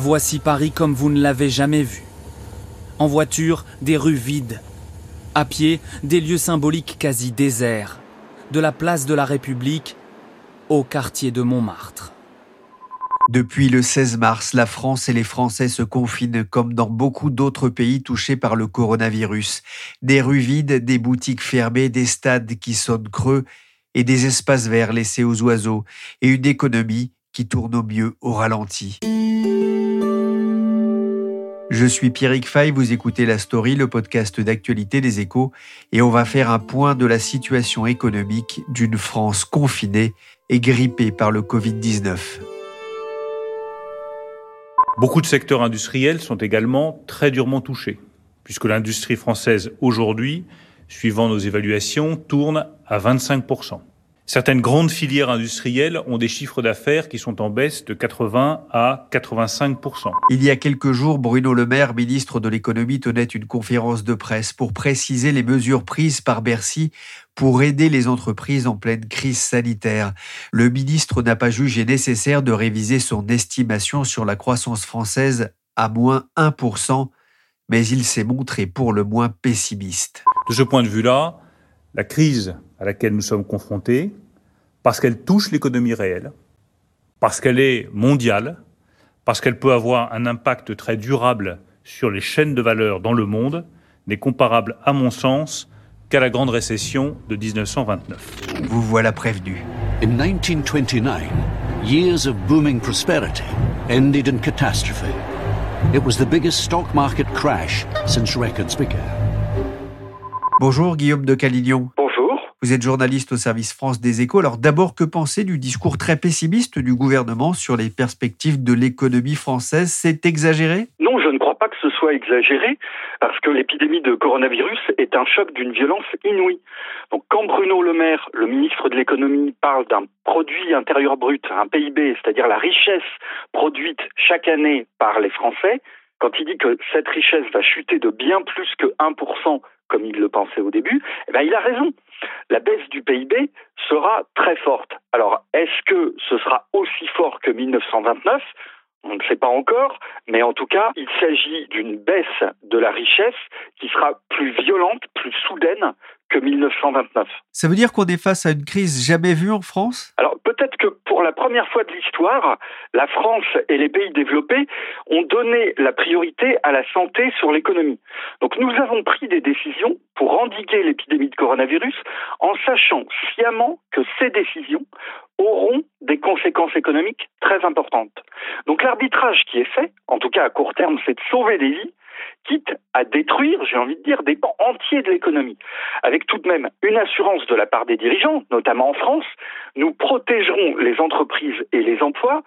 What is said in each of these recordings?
Voici Paris comme vous ne l'avez jamais vu. En voiture, des rues vides. À pied, des lieux symboliques quasi déserts. De la place de la République au quartier de Montmartre. Depuis le 16 mars, la France et les Français se confinent comme dans beaucoup d'autres pays touchés par le coronavirus. Des rues vides, des boutiques fermées, des stades qui sonnent creux et des espaces verts laissés aux oiseaux et une économie qui tourne au mieux au ralenti. Je suis Pierrick Fay, vous écoutez La Story, le podcast d'actualité des échos, et on va faire un point de la situation économique d'une France confinée et grippée par le Covid-19. Beaucoup de secteurs industriels sont également très durement touchés, puisque l'industrie française aujourd'hui, suivant nos évaluations, tourne à 25 Certaines grandes filières industrielles ont des chiffres d'affaires qui sont en baisse de 80 à 85% Il y a quelques jours, Bruno Le Maire, ministre de l'économie, tenait une conférence de presse pour préciser les mesures prises par Bercy pour aider les entreprises en pleine crise sanitaire. Le ministre n'a pas jugé nécessaire de réviser son estimation sur la croissance française à moins 1%, mais il s'est montré pour le moins pessimiste. De ce point de vue-là, la crise à laquelle nous sommes confrontés, parce qu'elle touche l'économie réelle, parce qu'elle est mondiale, parce qu'elle peut avoir un impact très durable sur les chaînes de valeur dans le monde, n'est comparable, à mon sens, qu'à la grande récession de 1929. Vous voilà prévenu. In 1929, years of booming prosperity ended in catastrophe. It was the biggest stock market crash since records began. Bonjour Guillaume de Calignon. Bonjour. Vous êtes journaliste au service France des échos. Alors d'abord, que pensez du discours très pessimiste du gouvernement sur les perspectives de l'économie française? C'est exagéré? Non, je ne crois pas que ce soit exagéré, parce que l'épidémie de coronavirus est un choc d'une violence inouïe. Donc quand Bruno Le Maire, le ministre de l'économie, parle d'un produit intérieur brut, un PIB, c'est-à-dire la richesse produite chaque année par les Français, quand il dit que cette richesse va chuter de bien plus que 1% comme il le pensait au début, eh ben, il a raison. La baisse du PIB sera très forte. Alors, est-ce que ce sera aussi fort que 1929 on ne sait pas encore, mais en tout cas, il s'agit d'une baisse de la richesse qui sera plus violente, plus soudaine que 1929. Ça veut dire qu'on est face à une crise jamais vue en France? Alors peut-être que pour la première fois de l'histoire, la France et les pays développés ont donné la priorité à la santé sur l'économie. Donc nous avons pris des décisions pour endiguer l'épidémie de coronavirus en sachant sciemment que ces décisions auront des conséquences économiques très importantes. Donc l'arbitrage qui est fait, en tout cas à court terme, c'est de sauver des vies quitte à détruire, j'ai envie de dire, des pans entiers de l'économie. Avec tout de même une assurance de la part des dirigeants, notamment en France, nous protégerons les entreprises et les emplois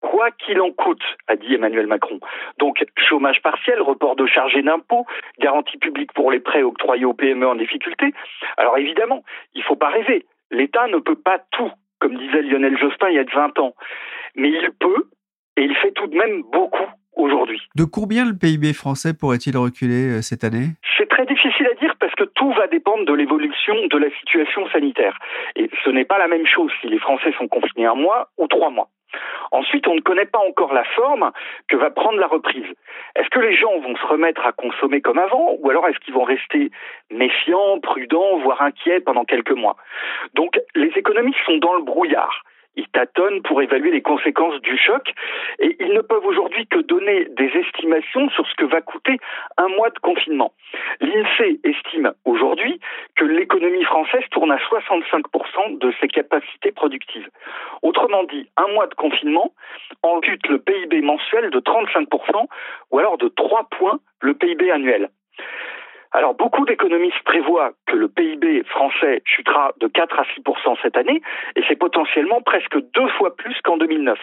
quoi qu'il en coûte, a dit Emmanuel Macron. Donc, chômage partiel, report de charges et d'impôts, garantie publique pour les prêts octroyés aux PME en difficulté. Alors évidemment, il ne faut pas rêver. L'État ne peut pas tout, comme disait Lionel Jospin il y a 20 ans. Mais il peut, et il fait tout de même beaucoup aujourd'hui. De combien le PIB français pourrait-il reculer euh, cette année? C'est très difficile à dire parce que tout va dépendre de l'évolution de la situation sanitaire. Et ce n'est pas la même chose si les Français sont confinés un mois ou trois mois. Ensuite, on ne connaît pas encore la forme que va prendre la reprise. Est-ce que les gens vont se remettre à consommer comme avant ou alors est-ce qu'ils vont rester méfiants, prudents, voire inquiets pendant quelques mois? Donc, les économistes sont dans le brouillard. Ils tâtonnent pour évaluer les conséquences du choc et ils ne peuvent aujourd'hui que donner des estimations sur ce que va coûter un mois de confinement. L'INSEE estime aujourd'hui que l'économie française tourne à 65% de ses capacités productives. Autrement dit, un mois de confinement ampute le PIB mensuel de 35% ou alors de 3 points le PIB annuel. Alors beaucoup d'économistes prévoient que le PIB français chutera de 4 à 6 cette année et c'est potentiellement presque deux fois plus qu'en 2009.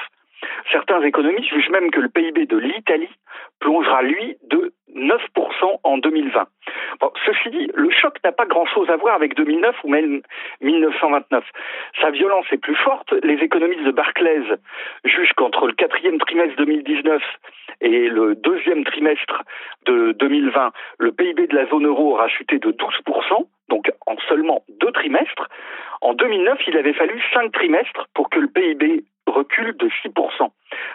Certains économistes jugent même que le PIB de l'Italie plongera, lui, de 9% en 2020. Bon, ceci dit, le choc n'a pas grand-chose à voir avec 2009 ou même 1929. Sa violence est plus forte. Les économistes de Barclays jugent qu'entre le quatrième trimestre 2019 et le deuxième trimestre de 2020, le PIB de la zone euro aura chuté de 12%, donc en seulement deux trimestres. En 2009, il avait fallu cinq trimestres pour que le PIB recule de 6%.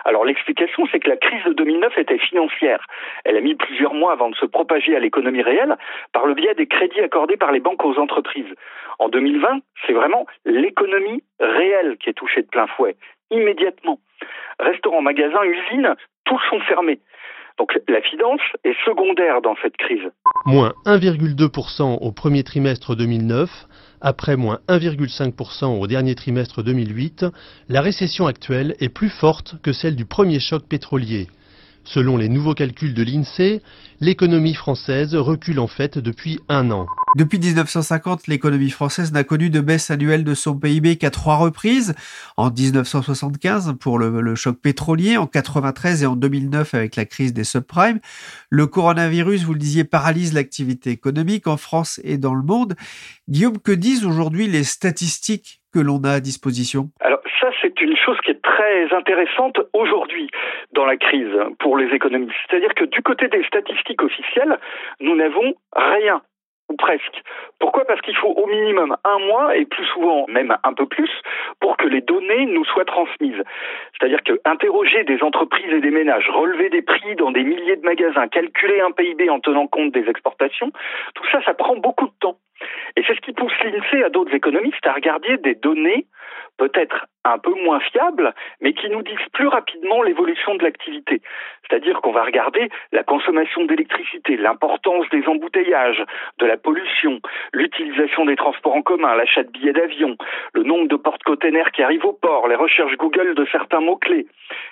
Alors l'explication, c'est que la crise de 2009 était financière. Elle a mis plusieurs mois avant de se propager à l'économie réelle par le biais des crédits accordés par les banques aux entreprises. En 2020, c'est vraiment l'économie réelle qui est touchée de plein fouet, immédiatement. Restaurants, magasins, usines, tous sont fermés. Donc la finance est secondaire dans cette crise. Moins 1,2% au premier trimestre 2009, après moins 1,5% au dernier trimestre 2008, la récession actuelle est plus forte que celle du premier choc pétrolier. Selon les nouveaux calculs de l'INSEE, l'économie française recule en fait depuis un an. Depuis 1950, l'économie française n'a connu de baisse annuelle de son PIB qu'à trois reprises. En 1975 pour le, choc pétrolier, en 93 et en 2009 avec la crise des subprimes. Le coronavirus, vous le disiez, paralyse l'activité économique en France et dans le monde. Guillaume, que disent aujourd'hui les statistiques que l'on a à disposition? Alors c'est une chose qui est très intéressante aujourd'hui dans la crise pour les économistes. C'est-à-dire que du côté des statistiques officielles, nous n'avons rien ou presque. Pourquoi? Parce qu'il faut au minimum un mois et plus souvent même un peu plus pour que les données nous soient transmises. C'est-à-dire que interroger des entreprises et des ménages, relever des prix dans des milliers de magasins, calculer un PIB en tenant compte des exportations, tout ça, ça prend beaucoup de temps. Et c'est ce qui pousse l'INSEE à d'autres économistes à regarder des données peut-être un peu moins fiables, mais qui nous disent plus rapidement l'évolution de l'activité. C'est-à-dire qu'on va regarder la consommation d'électricité, l'importance des embouteillages, de la pollution, l'utilisation des transports en commun, l'achat de billets d'avion, le nombre de porte-containers qui arrivent au port, les recherches Google de certains mots-clés.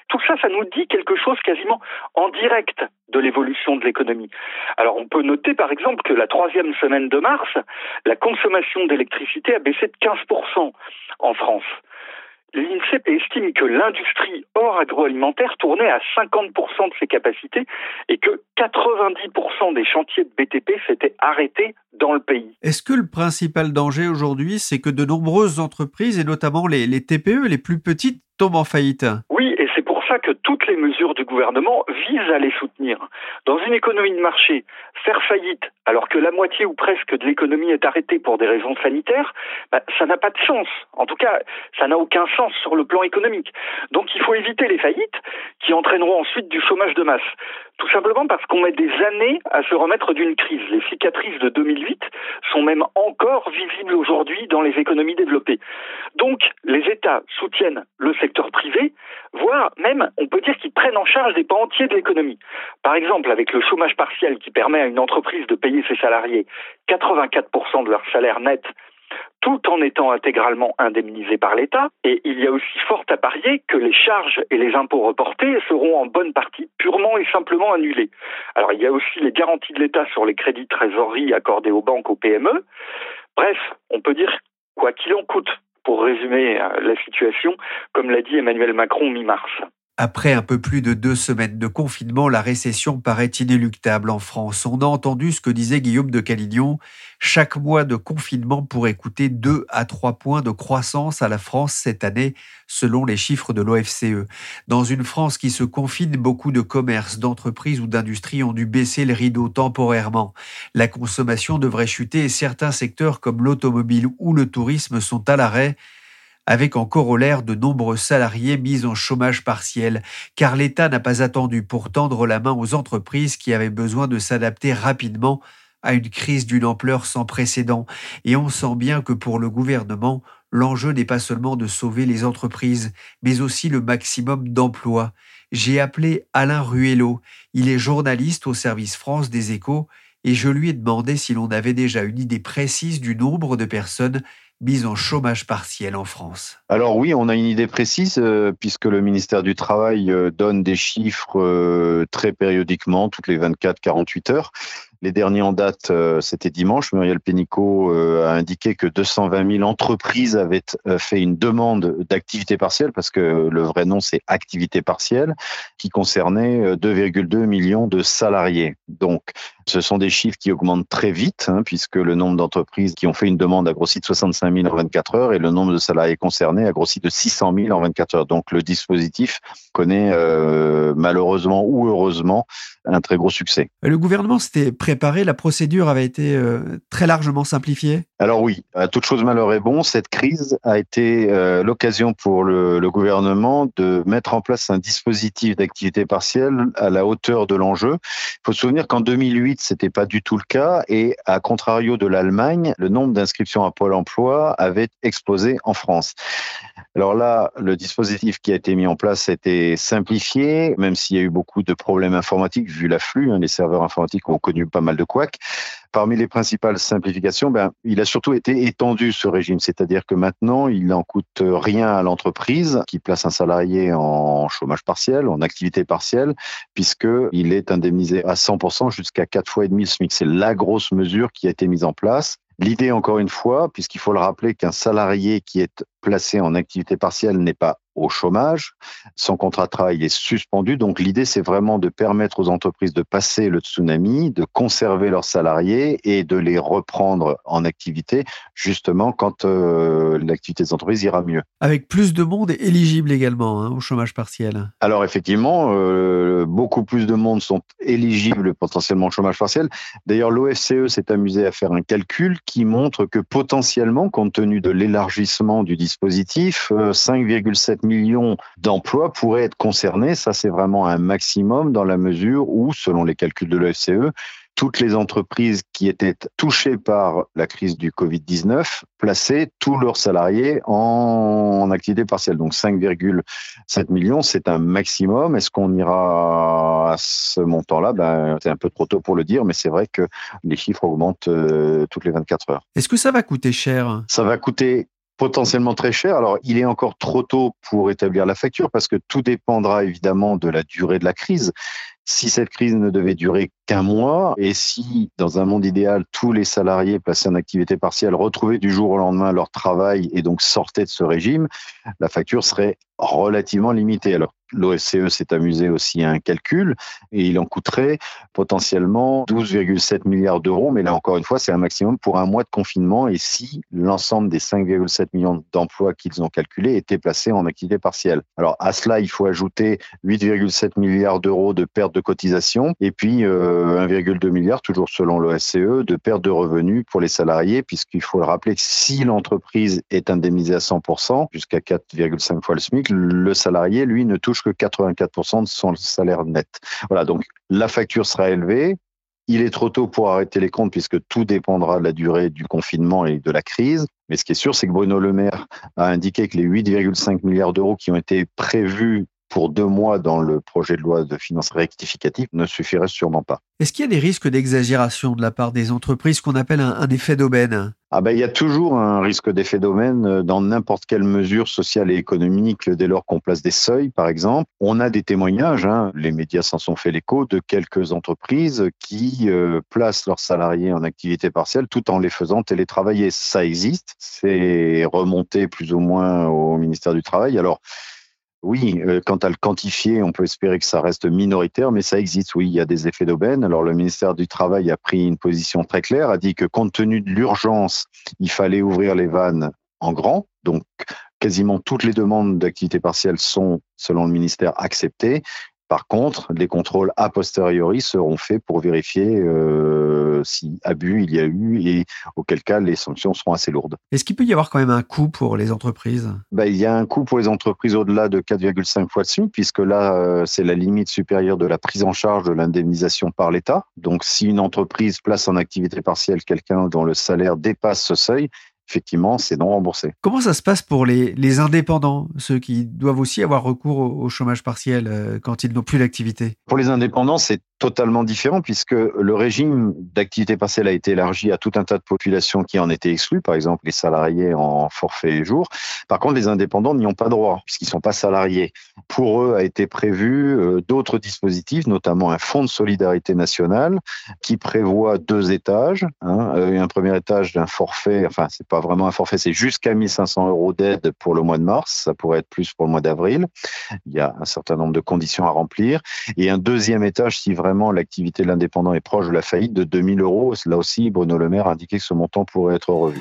Tout ça, ça nous dit quelque chose quasiment en direct de l'évolution de l'économie. Alors on peut noter par exemple que la troisième semaine de mars, la consommation d'électricité a baissé de 15% en France. L'INSEE estime que l'industrie hors agroalimentaire tournait à 50% de ses capacités et que 90% des chantiers de BTP s'étaient arrêtés dans le pays. Est-ce que le principal danger aujourd'hui, c'est que de nombreuses entreprises, et notamment les, les TPE, les plus petites, tombent en faillite? Oui, ça que toutes les mesures du gouvernement visent à les soutenir. Dans une économie de marché, faire faillite alors que la moitié ou presque de l'économie est arrêtée pour des raisons sanitaires, bah, ça n'a pas de sens. En tout cas, ça n'a aucun sens sur le plan économique. Donc il faut éviter les faillites qui entraîneront ensuite du chômage de masse. Tout simplement parce qu'on met des années à se remettre d'une crise. Les cicatrices de 2008 sont même encore visibles aujourd'hui dans les économies développées. Donc les États soutiennent le secteur privé, voire même, on peut dire qu'ils prennent en charge des pans entiers de l'économie. Par exemple, avec le chômage partiel qui permet à une entreprise de payer ses salariés 84% de leur salaire net tout en étant intégralement indemnisé par l'État. Et il y a aussi fort à parier que les charges et les impôts reportés seront en bonne partie purement et simplement annulés. Alors il y a aussi les garanties de l'État sur les crédits trésorerie accordés aux banques, aux PME. Bref, on peut dire quoi qu'il en coûte, pour résumer euh, la situation, comme l'a dit Emmanuel Macron mi-mars. Après un peu plus de deux semaines de confinement, la récession paraît inéluctable en France. On a entendu ce que disait Guillaume de Calignon. Chaque mois de confinement pourrait coûter 2 à 3 points de croissance à la France cette année, selon les chiffres de l'OFCE. Dans une France qui se confine, beaucoup de commerces, d'entreprises ou d'industries ont dû baisser le rideau temporairement. La consommation devrait chuter et certains secteurs comme l'automobile ou le tourisme sont à l'arrêt avec en corollaire de nombreux salariés mis en chômage partiel, car l'État n'a pas attendu pour tendre la main aux entreprises qui avaient besoin de s'adapter rapidement à une crise d'une ampleur sans précédent, et on sent bien que pour le gouvernement, l'enjeu n'est pas seulement de sauver les entreprises, mais aussi le maximum d'emplois. J'ai appelé Alain Ruello, il est journaliste au service France des échos, et je lui ai demandé si l'on avait déjà une idée précise du nombre de personnes mise en chômage partiel en France Alors oui, on a une idée précise euh, puisque le ministère du Travail euh, donne des chiffres euh, très périodiquement, toutes les 24-48 heures. Les derniers en date, euh, c'était dimanche. Muriel Pénicaud euh, a indiqué que 220 000 entreprises avaient fait une demande d'activité partielle, parce que le vrai nom, c'est activité partielle, qui concernait 2,2 millions de salariés. Donc, ce sont des chiffres qui augmentent très vite, hein, puisque le nombre d'entreprises qui ont fait une demande a grossi de 65 000 en 24 heures et le nombre de salariés concernés a grossi de 600 000 en 24 heures. Donc le dispositif connaît euh, malheureusement ou heureusement un très gros succès. Le gouvernement s'était préparé, la procédure avait été euh, très largement simplifiée Alors oui, à toute chose malheur est bon, cette crise a été euh, l'occasion pour le, le gouvernement de mettre en place un dispositif d'activité partielle à la hauteur de l'enjeu. Il faut se souvenir qu'en 2008, c'était pas du tout le cas et à contrario de l'Allemagne, le nombre d'inscriptions à Pôle emploi avait explosé en France. Alors là, le dispositif qui a été mis en place a été simplifié, même s'il y a eu beaucoup de problèmes informatiques vu l'afflux. Hein, les serveurs informatiques ont connu pas mal de couacs. Parmi les principales simplifications, ben, il a surtout été étendu ce régime, c'est-à-dire que maintenant, il n'en coûte rien à l'entreprise qui place un salarié en chômage partiel, en activité partielle, puisqu'il est indemnisé à 100% jusqu'à quatre fois et demi le SMIC. C'est la grosse mesure qui a été mise en place. L'idée, encore une fois, puisqu'il faut le rappeler qu'un salarié qui est placé en activité partielle n'est pas au chômage, son contrat de travail est suspendu. Donc l'idée, c'est vraiment de permettre aux entreprises de passer le tsunami, de conserver leurs salariés et de les reprendre en activité, justement quand euh, l'activité des entreprises ira mieux. Avec plus de monde éligible également hein, au chômage partiel. Alors effectivement, euh, beaucoup plus de monde sont éligibles potentiellement au chômage partiel. D'ailleurs, l'OFCE s'est amusé à faire un calcul qui montre que potentiellement, compte tenu de l'élargissement du dispositif, 5,7 euh, millions d'emplois pourraient être concernés. Ça, c'est vraiment un maximum dans la mesure où, selon les calculs de l'OFCE, toutes les entreprises qui étaient touchées par la crise du Covid-19 plaçaient tous leurs salariés en, activité partielle. Donc 5,7 millions, c'est un maximum. Est-ce qu'on ira à ce montant-là? Ben, C'est un peu trop tôt pour le dire, mais c'est vrai que les chiffres augmentent euh, toutes les 24 heures. Est-ce que ça va coûter cher? Ça va coûter potentiellement très cher. Alors, il est encore trop tôt pour établir la facture parce que tout dépendra évidemment de la durée de la crise. Si cette crise ne devait durer qu'un mois et si, dans un monde idéal, tous les salariés placés en activité partielle retrouvaient du jour au lendemain leur travail et donc sortaient de ce régime, la facture serait relativement limitée. Alors, L'OSCE s'est amusé aussi à un calcul et il en coûterait potentiellement 12,7 milliards d'euros. Mais là, encore une fois, c'est un maximum pour un mois de confinement. Et si l'ensemble des 5,7 millions d'emplois qu'ils ont calculés étaient placés en activité partielle. Alors, à cela, il faut ajouter 8,7 milliards d'euros de perte de cotisation et puis 1,2 euh, milliard, toujours selon l'OSCE, de perte de revenus pour les salariés, puisqu'il faut le rappeler que si l'entreprise est indemnisée à 100%, jusqu'à 4,5 fois le SMIC, le salarié, lui, ne touche que 84% de son salaire net. Voilà, donc la facture sera élevée. Il est trop tôt pour arrêter les comptes puisque tout dépendra de la durée du confinement et de la crise. Mais ce qui est sûr, c'est que Bruno Le Maire a indiqué que les 8,5 milliards d'euros qui ont été prévus pour deux mois dans le projet de loi de finances rectificative ne suffirait sûrement pas. Est-ce qu'il y a des risques d'exagération de la part des entreprises qu'on appelle un, effet d'aubaine? Ah ben, il y a toujours un risque d'effet d'aubaine euh, dans n'importe quelle mesure sociale et économique dès lors qu'on place des seuils, par exemple. On a des témoignages, hein, les médias s'en sont fait l'écho, de quelques entreprises qui euh, placent leurs salariés en activité partielle tout en les faisant télétravailler. Ça existe, c'est remonté plus ou moins au ministère du Travail. Alors, oui, euh, quant à le quantifier, on peut espérer que ça reste minoritaire, mais ça existe. Oui, il y a des effets d'aubaine. Alors, le ministère du Travail a pris une position très claire, a dit que compte tenu de l'urgence, il fallait ouvrir les vannes en grand. Donc, quasiment toutes les demandes d'activité partielle sont, selon le ministère, acceptées. Par contre, les contrôles a posteriori seront faits pour vérifier euh, si abus il y a eu et auquel cas les sanctions seront assez lourdes. Est-ce qu'il peut y avoir quand même un coût pour les entreprises? Ben, Il y a un coût pour les entreprises au-delà de 4,5 fois de SMIC, puisque là, euh, c'est la limite supérieure de la prise en charge de l'indemnisation par l'État. Donc, si une entreprise place en activité partielle quelqu'un dont le salaire dépasse ce seuil, effectivement, c'est non remboursé. Comment ça se passe pour les, indépendants, ceux qui doivent aussi avoir recours au, chômage partiel euh, quand ils n'ont plus d'activité? Pour les indépendants, c'est totalement différent puisque le régime d'activité partielle a été élargi à tout un tas de populations qui en étaient exclues, par exemple les salariés en forfait jour. Par contre, les indépendants n'y ont pas droit puisqu'ils sont pas salariés. Pour eux a été prévu euh, d'autres dispositifs, notamment un fonds de solidarité nationale qui prévoit deux étages. Hein, euh, un premier étage d'un forfait, enfin c'est pas vraiment un forfait, c'est jusqu'à 1500 euros d'aide pour le mois de mars. Ça pourrait être plus pour le mois d'avril. Il y a un certain nombre de conditions à remplir. Et un deuxième étage si vraiment l'activité de l'indépendant est proche de la faillite de 2000 euros. Là aussi, Bruno Le Maire a indiqué que ce montant pourrait être revu.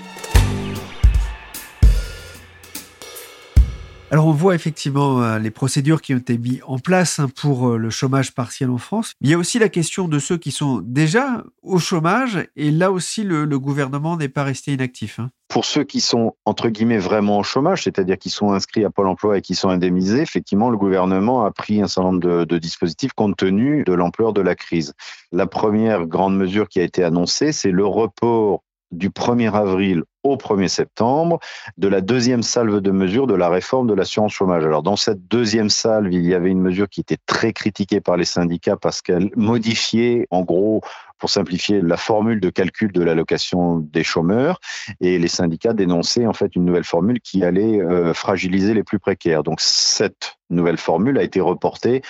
Alors on voit effectivement euh, les procédures qui ont été mises en place hein, pour euh, le chômage partiel en France. Il y a aussi la question de ceux qui sont déjà au chômage et là aussi le, gouvernement n'est pas resté inactif. Hein. Pour ceux qui sont entre guillemets vraiment au chômage, c'est-à-dire qui sont inscrits à Pôle Emploi et qui sont indemnisés, effectivement le gouvernement a pris un certain nombre de dispositifs compte tenu de l'ampleur de la crise. La première grande mesure qui a été annoncée, c'est le report du 1er avril au 1er septembre de la deuxième salve de mesures de la réforme de l'assurance chômage. Alors dans cette deuxième salve, il y avait une mesure qui était très critiquée par les syndicats parce qu'elle modifiait en gros pour simplifier la formule de calcul de l'allocation des chômeurs et les syndicats dénonçaient en fait une nouvelle formule qui allait euh, fragiliser les plus précaires. Donc cette nouvelle formule a été reportée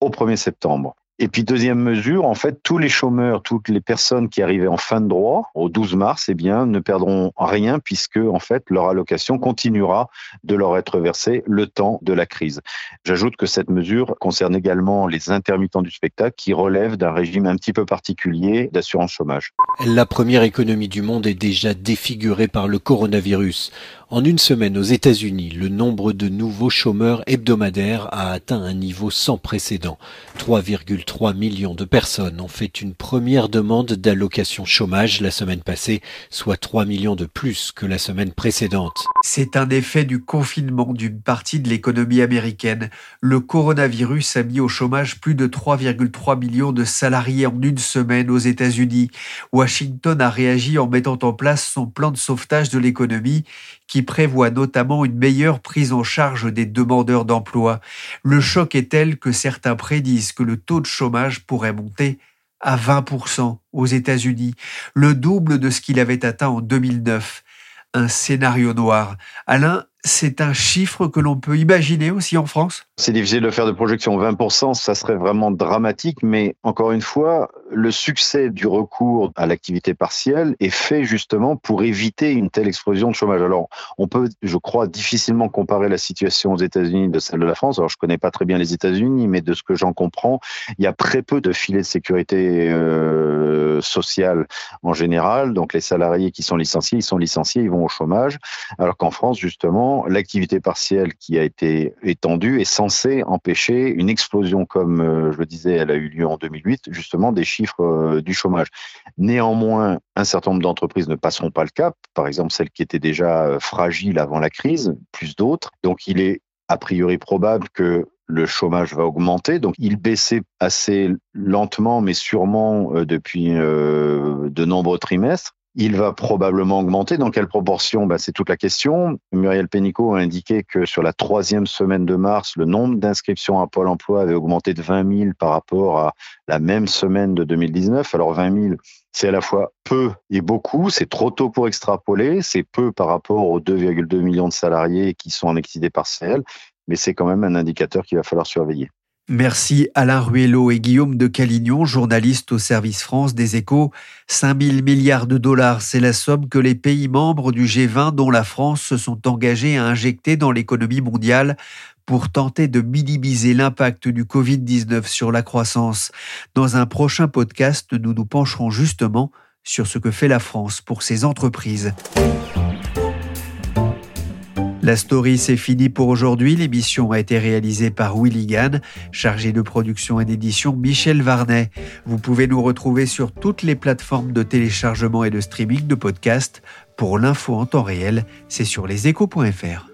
au 1er septembre. Et puis deuxième mesure, en fait, tous les chômeurs, toutes les personnes qui arrivaient en fin de droit au 12 mars, eh bien, ne perdront rien puisque en fait leur allocation continuera de leur être versée le temps de la crise. J'ajoute que cette mesure concerne également les intermittents du spectacle qui relèvent d'un régime un petit peu particulier d'assurance chômage. La première économie du monde est déjà défigurée par le coronavirus. En une semaine aux États-Unis, le nombre de nouveaux chômeurs hebdomadaires a atteint un niveau sans précédent. 3,3 millions de personnes ont fait une première demande d'allocation chômage la semaine passée, soit 3 millions de plus que la semaine précédente. C'est un effet du confinement d'une partie de l'économie américaine. Le coronavirus a mis au chômage plus de 3,3 millions de salariés en une semaine aux États-Unis. Washington a réagi en mettant en place son plan de sauvetage de l'économie qui prévoit notamment une meilleure prise en charge des demandeurs d'emploi. Le choc est tel que certains prédisent que le taux de chômage pourrait monter à 20% aux États-Unis, le double de ce qu'il avait atteint en 2009. Un scénario noir. Alain, c'est un chiffre que l'on peut imaginer aussi en France C'est difficile de faire de projection. 20%, ça serait vraiment dramatique, mais encore une fois, le succès du recours à l'activité partielle est fait justement pour éviter une telle explosion de chômage. Alors, on peut, je crois, difficilement comparer la situation aux États-Unis de celle de la France. Alors, je connais pas très bien les États-Unis, mais de ce que j'en comprends, il y a très peu de filets de sécurité euh, sociale en général. Donc, les salariés qui sont licenciés, ils sont licenciés, ils vont au chômage. Alors qu'en France, justement, l'activité partielle qui a été étendue est censée empêcher une explosion, comme euh, je le disais, elle a eu lieu en 2008, justement des chiffres euh, du chômage. Néanmoins, un certain nombre d'entreprises ne passeront pas le cap, par exemple celles qui étaient déjà euh, fragiles avant la crise, plus d'autres. Donc il est a priori probable que le chômage va augmenter. Donc, il baissait assez lentement, mais sûrement depuis de nombreux trimestres. Il va probablement augmenter. Dans quelle proportion? Ben, C'est toute la question. Muriel Pénicaud a indiqué que sur la troisième semaine de mars, le nombre d'inscriptions à Pôle emploi avait augmenté de 20 000 par rapport à la même semaine de 2019. Alors 20 000, c'est à la fois peu et beaucoup. C'est trop tôt pour extrapoler. C'est peu par rapport aux 2,2 millions de salariés qui sont en activité partielle. Mais c'est quand même un indicateur qu'il va falloir surveiller. Merci Alain Ruello et Guillaume de Calignon, journalistes au service France des échos. 5 000 milliards de dollars, c'est la somme que les pays membres du G20, dont la France, se sont engagés à injecter dans l'économie mondiale pour tenter de minimiser l'impact du Covid-19 sur la croissance. Dans un prochain podcast, nous nous pencherons justement sur ce que fait la France pour ses entreprises. La story, c'est fini pour aujourd'hui. L'émission a été réalisée par Willy Gann, chargé de production et d'édition Michel Varnet. Vous pouvez nous retrouver sur toutes les plateformes de téléchargement et de streaming de podcasts. Pour l'info en temps réel, c'est sur leséchos.fr.